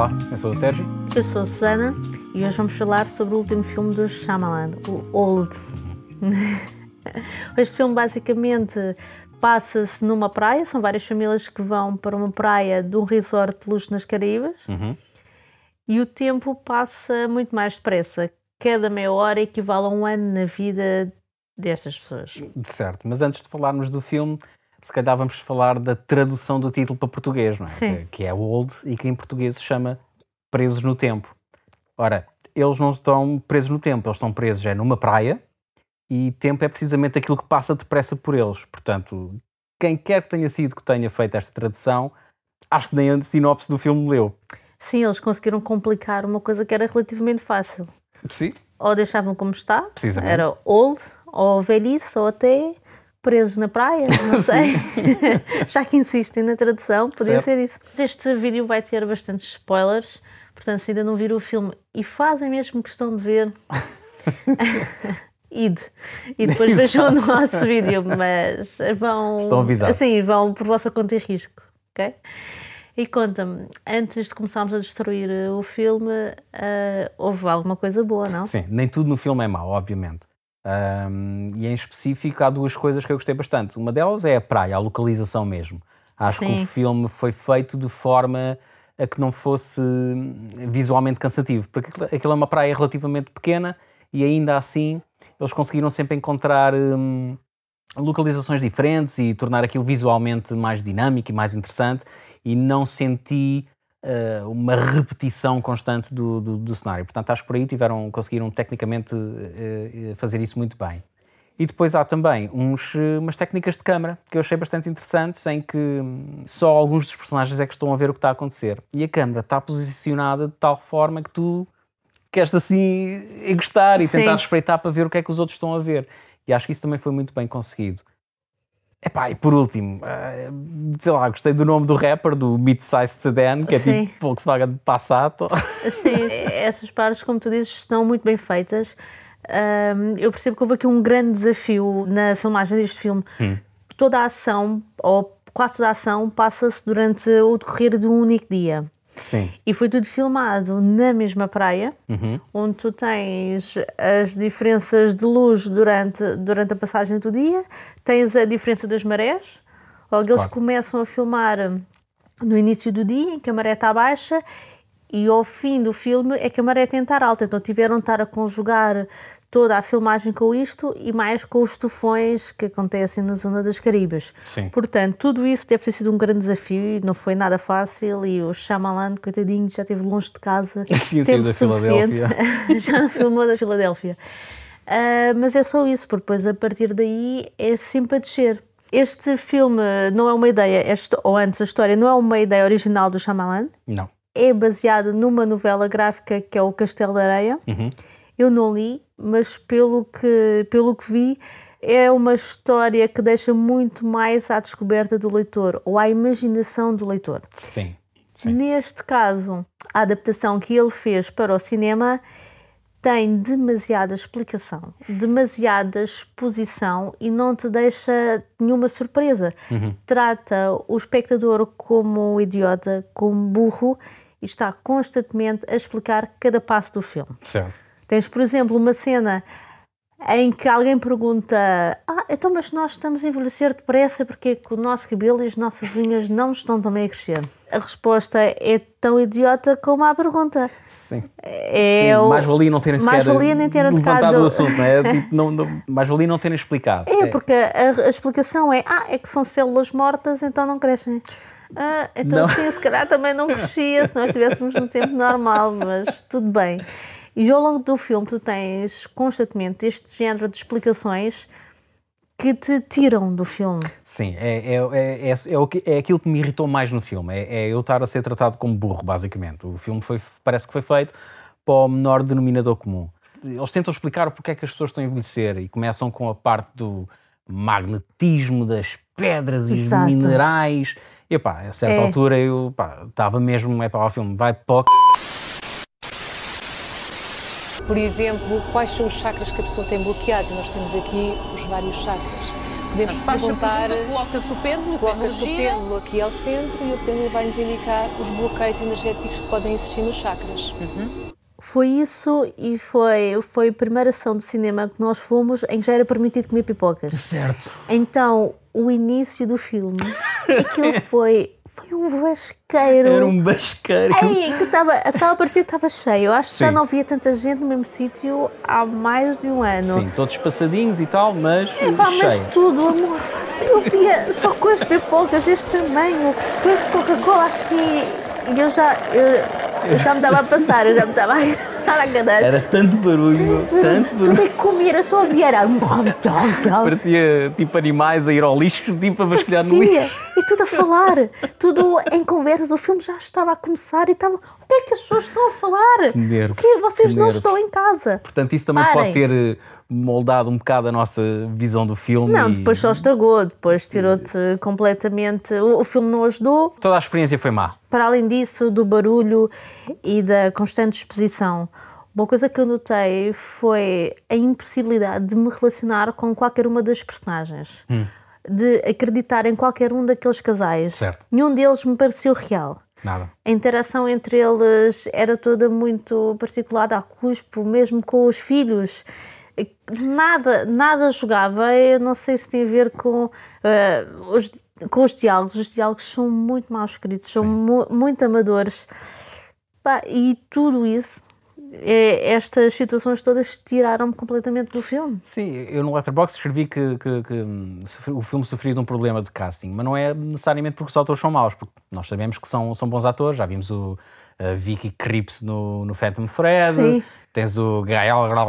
Olá, eu sou o Sérgio. Eu sou a Susana e hoje vamos falar sobre o último filme do Shyamalan, o Old. este filme basicamente passa-se numa praia, são várias famílias que vão para uma praia de um resort de luxo nas Caraíbas Uhum. e o tempo passa muito mais depressa. Cada meia hora equivale a um ano na vida destas pessoas. Certo, mas antes de falarmos do filme, se calhar vamos falar da tradução do título para português, não é? Sim. Que, é Old e que em português se chama Presos no Tempo. Ora, eles não estão presos no tempo, eles estão presos é numa praia e tempo é precisamente aquilo que passa depressa por eles. Portanto, quem quer que tenha sido que tenha feito esta tradução, acho que nem a sinopse do filme leu. Sim, eles conseguiram complicar uma coisa que era relativamente fácil. Sim, Ou deixavam como está, era old, ou velhice, ou até presos na praia, não sei. Já que insistem na tradução, podia Certo. ser isso. Este vídeo vai ter bastantes spoilers, portanto, se ainda não viram o filme e fazem mesmo questão de ver, ide. E depois vejam o nosso vídeo, mas vão. Estão avisados. Assim, vão por vossa conta e risco, ok? E conta-me, antes de começarmos a destruir o filme, eh, houve alguma coisa boa, não? Sim, nem tudo no filme é mau, obviamente. Ahm, e em específico há duas coisas que eu gostei bastante. Uma delas é a praia, a localização mesmo. Acho que Sim. o filme foi feito de forma a que não fosse hum, visualmente cansativo, porque aquilo- é uma praia relativamente pequena e ainda assim eles conseguiram sempre encontrar hum, localizações diferentes e tornar aquilo visualmente mais dinâmico e mais interessante e não senti uma repetição constante do, do, do cenário. Portanto, acho que por aí tiveram, conseguiram tecnicamente eh, eh, fazer isso muito bem. E depois há também uns, eh, umas técnicas de câmara que eu achei bastante interessantes, em que hum, só alguns dos personagens é que estão a ver o que está a acontecer. E a câmara está posicionada de tal forma que tu queres assim encostar e Sim. tentar espreitar para ver o que é que os outros estão a ver. E acho que isso também foi muito bem conseguido. Epá, e por último, eh, sei lá, gostei do nome do rapper, do Mid-Size Sedan, que é Sim. tipo Volkswagen Passat. Sim, essas partes, como tu dizes, estão muito bem feitas. Eu percebo que houve aqui um grande desafio na filmagem deste filme. Toda a ação, ou quase toda a ação, passa-se durante o decorrer de um único dia. Sim. E foi tudo filmado na mesma praia, onde tu tens as diferenças de luz durante, durante a passagem do dia, tens a diferença das marés. Logo, eles Claro. começam a filmar no início do dia, em que a maré está baixa, e ao fim do filme é que a maré tem de estar alta. Então tiveram de estar a conjugar toda a filmagem com isto e mais com os tufões que acontecem na zona das Caribas. Sim. Portanto, tudo isso deve ter sido um grande desafio e não foi nada fácil. E o Shyamalan, coitadinho, já esteve longe de casa. Sim, tempo da suficiente. Filadélfia. já não filmou da Filadélfia. Ah, mas é só isso, porque depois a partir daí é sempre a descer. Este filme não é uma ideia, é histó- ou antes a história, não é uma ideia original do Shyamalan, Não. é baseada numa novela gráfica que é o Castelo de Areia. Eu não li, mas pelo que, pelo que vi, é uma história que deixa muito mais à descoberta do leitor ou à imaginação do leitor. Sim. Sim. Neste caso, a adaptação que ele fez para o cinema tem demasiada explicação, demasiada exposição e não te deixa nenhuma surpresa. Trata o espectador como idiota, como burro e está constantemente a explicar cada passo do filme. Certo. Tens, por exemplo, uma cena em que alguém pergunta: Ah, então, mas nós estamos a envelhecer depressa porque é que o nosso cabelo e as nossas unhas não estão também a crescer? A resposta é tão idiota como a pergunta. Sim. É Sim, o- mais valia não terem mais valia nem terem levantado o assunto, não é? Tipo, não, não- mais valia não terem explicado. É, porque a, a explicação é: Ah, é que são células mortas, então não crescem. Ah, então Não. sim, se calhar também não crescia se nós estivéssemos no tempo normal, mas tudo bem. E ao longo do filme tu tens constantemente este género de explicações que te tiram do filme. Sim, é, é, é, é, é, o que- é aquilo que me irritou mais no filme. É, é eu estar a ser tratado como burro, basicamente. O filme foi, parece que foi feito para o menor denominador comum. Eles tentam explicar o porquê é que as pessoas estão a envelhecer e começam com a parte do magnetismo das pedras e os Exato. minerais. E pá, a certa É. altura eu estava mesmo, é para o filme, vai para o Por exemplo, quais são os chakras que a pessoa tem bloqueados? E nós temos aqui os vários chakras. podemos Faz a perguntar. pergunta, coloca-se o pêndulo, o Coloca-se o pêndulo aqui ao centro e o pêndulo vai nos indicar os bloqueios energéticos que podem existir nos chakras. Foi isso e foi, foi a primeira sessão de cinema que nós fomos em que já era permitido comer pipocas. Certo. Então, o início do filme, aquilo foi, foi um vasqueiro. Era um basqueiro. Ei, que tava, a sala parecia que estava cheia. Eu acho que já Sim. não via tanta gente no mesmo sítio há mais de um ano. Sim, todos passadinhos e tal, mas Pá, mas cheio. tudo, amor. Eu via só com as pipocas deste tamanho, depois de Coca-Cola assim. E eu já, eu, eu já me estava a passar, eu já me estava a dar a cadeira. Era tanto barulho, tanto Tudo barulho. é que comia, era só ouvir. Era... Parecia tipo animais a ir ao lixo, tipo a vasculhar no lixo. E tudo a falar, tudo em conversas. O filme já estava a começar e estava. O que é que as pessoas estão a falar? Que nervos, Que vocês que não nervos. estão em casa. Portanto, isso também Parem. pode ter eh, moldado um bocado a nossa visão do filme. Não, e depois só estragou, depois tirou-te completamente. O, o filme não ajudou. Toda a experiência foi má. Para além disso, do barulho e da constante exposição, uma coisa que eu notei foi a impossibilidade de me relacionar com qualquer uma das personagens. De acreditar em qualquer um daqueles casais. Certo. Nenhum deles me pareceu real. Nada. A interação entre eles era toda muito particular a cuspo, mesmo com os filhos. Nada, nada jogava. Eu não sei se tem a ver com, eh, os, com os diálogos. Os diálogos são muito mal escritos, são mu- muito amadores. Pá, e tudo isso, eh, estas situações todas tiraram-me completamente do filme. Sim, eu no Letterboxd escrevi que, que- que, o filme sofria de um problema de casting, mas não é necessariamente porque os atores são maus, porque nós sabemos que são, são bons atores, já vimos o uh, Vicky Krieps no, no Phantom Thread, Sim. tens o Gael, Gael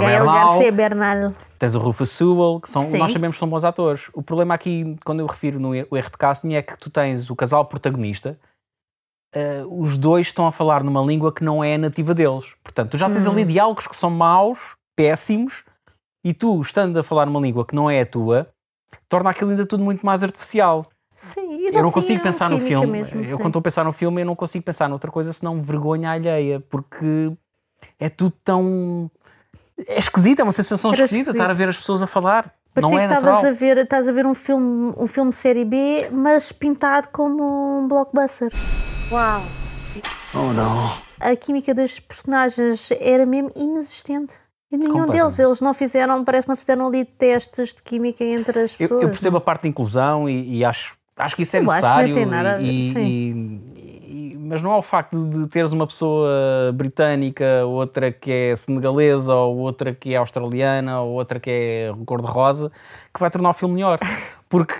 Bernal, Garcia Bernal. tens o Rufus Sewell, que são, Sim. nós sabemos que são bons atores. O problema aqui, quando eu refiro no er- erro de casting, é que tu tens o casal protagonista, uh, os dois estão a falar numa língua que não é a nativa deles. Portanto, tu já tens Hum. ali diálogos que são maus, péssimos, e tu, estando a falar numa língua que não é a tua, torna aquilo ainda tudo muito mais artificial. Sim, e eu não consigo pensar no filme. mesmo, eu, sim. quando estou a pensar no filme, eu não consigo pensar noutra coisa senão vergonha alheia, porque é tudo tão. É esquisito, é uma sensação Era esquisita estar a esquisito. ver as pessoas a falar. Parecia não é que estavas a ver, estás a ver um filme, um filme série B, mas pintado como um blockbuster. Uau! A química das personagens era mesmo inexistente. E nenhum deles, eles não fizeram, parece que não fizeram ali testes de química entre as Eu, pessoas. eu percebo a parte da inclusão e, e acho, acho que isso é Eu acho que não necessário. tem nada- e- e- e- mas não é o facto de teres uma pessoa britânica, outra que é senegalesa, ou outra que é australiana, ou outra que é cor-de-rosa, que vai tornar o filme melhor. Porque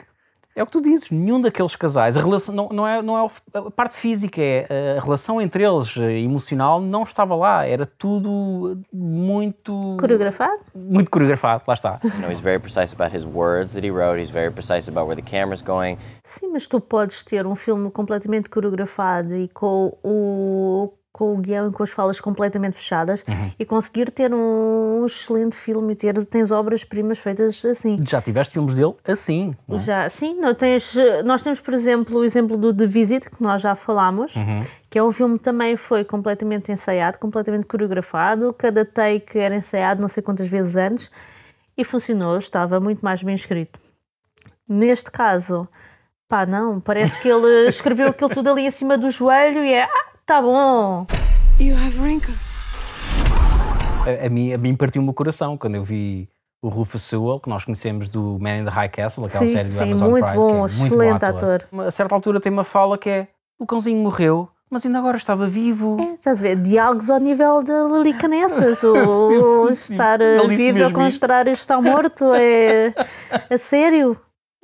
é o que tu dizes, nenhum daqueles casais, a relação não, não é, não é a parte física, é a relação entre eles, eh, emocional, não estava lá. Era tudo muito. Coreografado? Muito coreografado, lá está. You know, he's very precise about his words that he wrote. He's very precise about where the camera's going. Sim, mas tu podes ter um filme completamente coreografado e com o, com o guião e com as falas completamente fechadas Uhum. e conseguir ter um excelente filme e ter, tens obras-primas feitas assim. Já tiveste filmes dele assim. não é? Já, sim, não tens, nós temos, por exemplo, o exemplo do The Visit, que nós já falámos, Uhum. que é um filme que também foi completamente ensaiado, completamente coreografado, cada take era ensaiado não sei quantas vezes antes e funcionou, estava muito mais bem escrito. Neste caso, pá, não, parece que ele escreveu aquilo tudo ali em cima do joelho e é, ah, tá bom. You have wrinkles. A, a mim, a mim partiu-me o coração quando eu vi o Rufus Sewell, que nós conhecemos do Man in the High Castle, aquela Sim, série do sim, Amazon muito Prime, bom, que é muito excelente bom ator. A certa altura tem uma fala que é o cãozinho morreu, mas ainda agora estava vivo. É, estás a ver? Diálogos ao nível de Lili Canessas. O estar disse vivo contrário de estar morto é. A sério.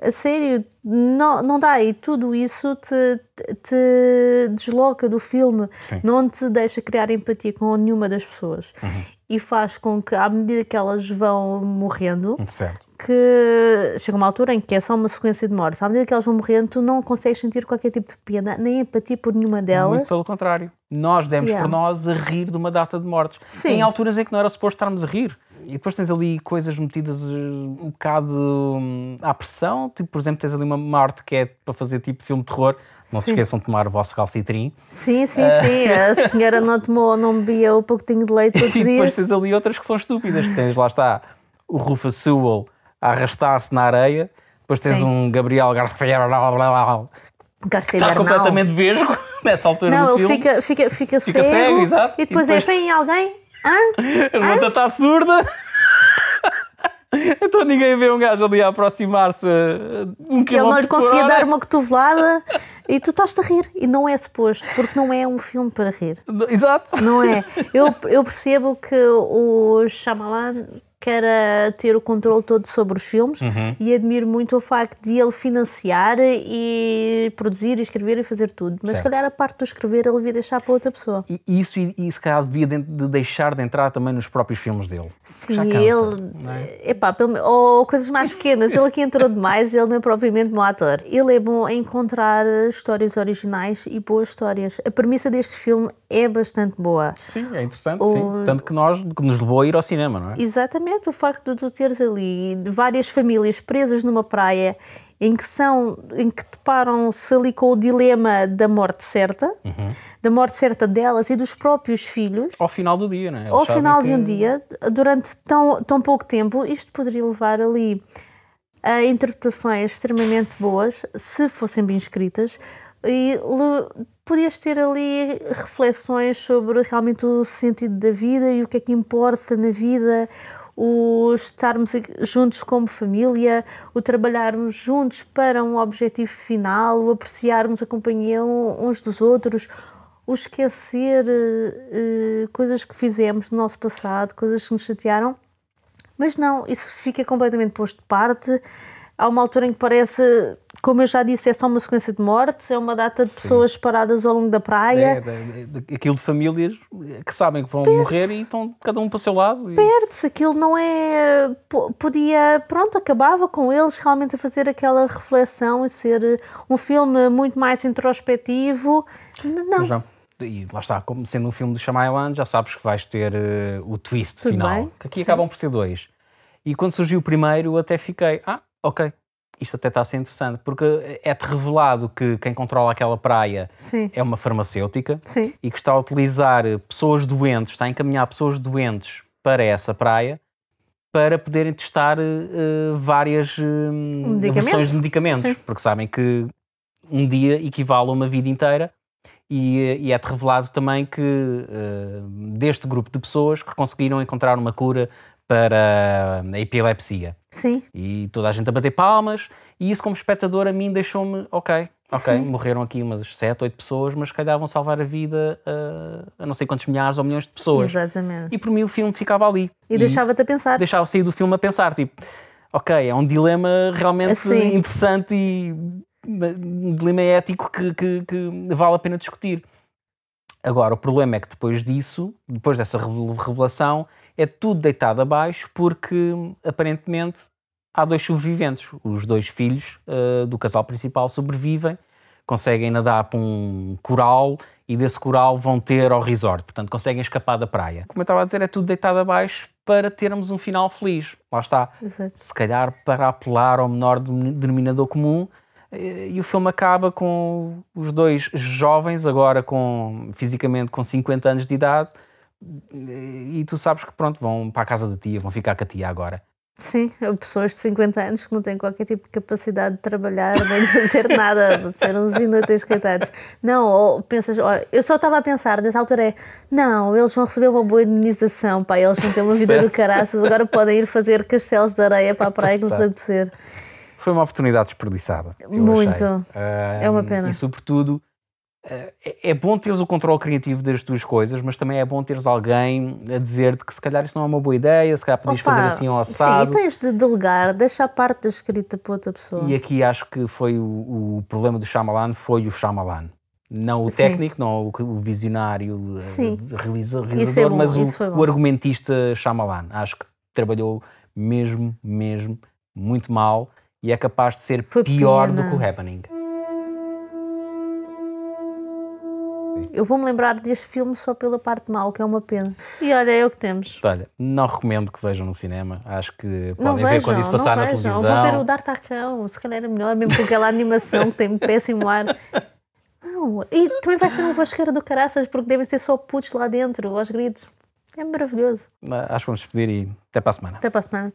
A sério. Não, não dá. E tudo isso te, te desloca do filme. Sim. Não te deixa criar empatia com nenhuma das pessoas. Uhum. E faz com que, à medida que elas vão morrendo, Certo. que chega uma altura em que é só uma sequência de mortes. À medida que elas vão morrendo, tu não consegues sentir qualquer tipo de pena, nem empatia por nenhuma delas. Muito pelo contrário. Nós demos Yeah. por nós a rir de uma data de mortes. Sim. Em alturas em que não era suposto estarmos a rir. E depois tens ali coisas metidas eh, um bocado hum, à pressão. Tipo, por exemplo, tens ali uma morte que é para fazer tipo filme de terror. Não se Sim. esqueçam de tomar o vosso calcitrim. Sim, sim, sim. A senhora não tomou, não bebia o pouquinho de leite todos os E depois dias. tens ali outras que são estúpidas. Tens, lá está, o Rufus Sewell a arrastar-se na areia. Depois tens Sim. um Gabriel Garcia Garcia está Bernal. completamente vesgo nessa altura Não, do ele filme. fica, fica, fica, Fica cego, cego. E depois, E depois- é, vem alguém. A levanta está surda. Então ninguém vê um gajo ali a aproximar-se a um Ele quilómetro não lhe conseguia dar uma cotovelada e tu estás-te a rir. E não é suposto, porque não é um filme para rir. Exato. Não é? Eu, eu percebo que o Shyamalan quer eh, ter o controle todo sobre os filmes Uhum. e admiro muito o facto de ele financiar e produzir, e escrever e fazer tudo. Mas se Certo. calhar a parte do escrever ele devia deixar para outra pessoa. E isso, e, e se calhar devia de, de deixar de entrar também nos próprios filmes dele. Sim, cansa, ele. é? Epá, pelo, ou coisas mais pequenas. Ele aqui entrou demais, ele não é propriamente um ator. Ele é bom a encontrar histórias originais e boas histórias. A premissa deste filme é bastante boa. Sim, é interessante, O- sim. Tanto que, nós, que nos levou a ir ao cinema, não é? Exatamente, o facto de tu teres ali de várias famílias presas numa praia em que são, em que deparam-se ali com o dilema da morte certa, Uhum. da morte certa delas e dos próprios filhos. Ao final do dia, não é? Eles ao final de que- um dia, durante tão, tão pouco tempo, isto poderia levar ali a interpretações extremamente boas, se fossem bem escritas, e le- podias ter ali reflexões sobre realmente o sentido da vida e o que é que importa na vida, o estarmos juntos como família, o trabalharmos juntos para um objetivo final, o apreciarmos a companhia uns dos outros, o esquecer eh, coisas que fizemos no nosso passado, coisas que nos chatearam. Mas não, isso fica completamente posto de parte. Há uma altura em que parece, como eu já disse, é só uma sequência de mortes, é uma data de pessoas paradas ao longo da praia. É, de- de- aquilo de famílias que sabem que vão morrer e estão cada um para o seu lado. e- Perde-se, aquilo não é. po- Podia, pronto, acabava com eles realmente a fazer aquela reflexão e ser eh, um filme muito mais introspectivo. Não. E lá está, como sendo um filme do Shyamalan, já sabes que vais ter eh, o twist Tudo final. bem, Que aqui sim. acabam por ser dois. E quando surgiu o primeiro, eu até fiquei, ah, ok, isto até está a ser interessante, porque é-te revelado que quem controla aquela praia sim, é uma farmacêutica sim, e que está a utilizar pessoas doentes, está a encaminhar pessoas doentes para essa praia para poderem testar eh, várias Medicamentos. versões de medicamentos, Sim. porque sabem que um dia equivale a uma vida inteira e, e é-te revelado também que eh, deste grupo de pessoas que conseguiram encontrar uma cura para a epilepsia sim. e toda a gente a bater palmas e isso como espectador a mim deixou-me ok, ok, Sim. morreram aqui umas 7, 8 pessoas mas se calhar vão salvar a vida a, a não sei quantos milhares ou milhões de pessoas Exatamente. e por mim o filme ficava ali E, deixava-te a pensar. deixava sair do filme a pensar tipo, ok, é um dilema realmente Assim. interessante e um dilema ético que, que, que vale a pena discutir Agora, o problema é que depois disso, depois dessa revel- revelação, é tudo deitado abaixo porque aparentemente há dois sobreviventes. Os dois filhos eh, do casal principal sobrevivem, conseguem nadar para um coral e desse coral vão ter ao resort. Portanto, conseguem escapar da praia. Como eu estava a dizer, é tudo deitado abaixo para termos um final feliz. Lá está. Exato. Se calhar para apelar ao menor denominador comum. E o filme acaba com os dois jovens, agora com fisicamente com 50 anos de idade, e tu sabes que pronto, vão para a casa da tia, vão ficar com a tia agora. Sim, pessoas de 50 anos que não têm qualquer tipo de capacidade de trabalhar nem de fazer nada, de ser uns inúteis coitados. Não, ou pensas, eu só estava a pensar nessa altura é, não, eles vão receber uma boa indemnização, pá, eles vão ter uma vida do Certo. caraças, agora podem ir fazer castelos de areia para a praia que nos apetecer. Foi uma oportunidade desperdiçada. Muito. É uma pena. E sobretudo, ah, é é bom teres o controle criativo das tuas coisas, mas também é bom teres alguém a dizer-te que se calhar isto não é uma boa ideia, se calhar podias Opa, fazer assim Sim, assado. e tens de delegar, deixa a parte da escrita para outra pessoa. E aqui acho que foi o, o problema do Shyamalan, foi o Shyamalan. Não o Sim. técnico, não o, visionário eh, Sim. é realizador, bom, mas o, o argumentista Shyamalan. Acho que trabalhou mesmo, mesmo, muito mal e é capaz de ser Foi pior do pena. que o Happening. Eu vou-me lembrar deste filme só pela parte mau, que é uma pena. E olha, é o que temos. Olha, não recomendo que vejam no cinema. Acho que Não podem ver vejam, quando isso passar na televisão. Vou ver o D'Artagnan, se calhar é melhor, mesmo com aquela animação que tem péssimo ar. Não, e também vai ser uma vasqueira do caraças, porque devem ser só putos lá dentro, aos gritos. É maravilhoso. Acho que vamos despedir e até para a semana. Até para a semana.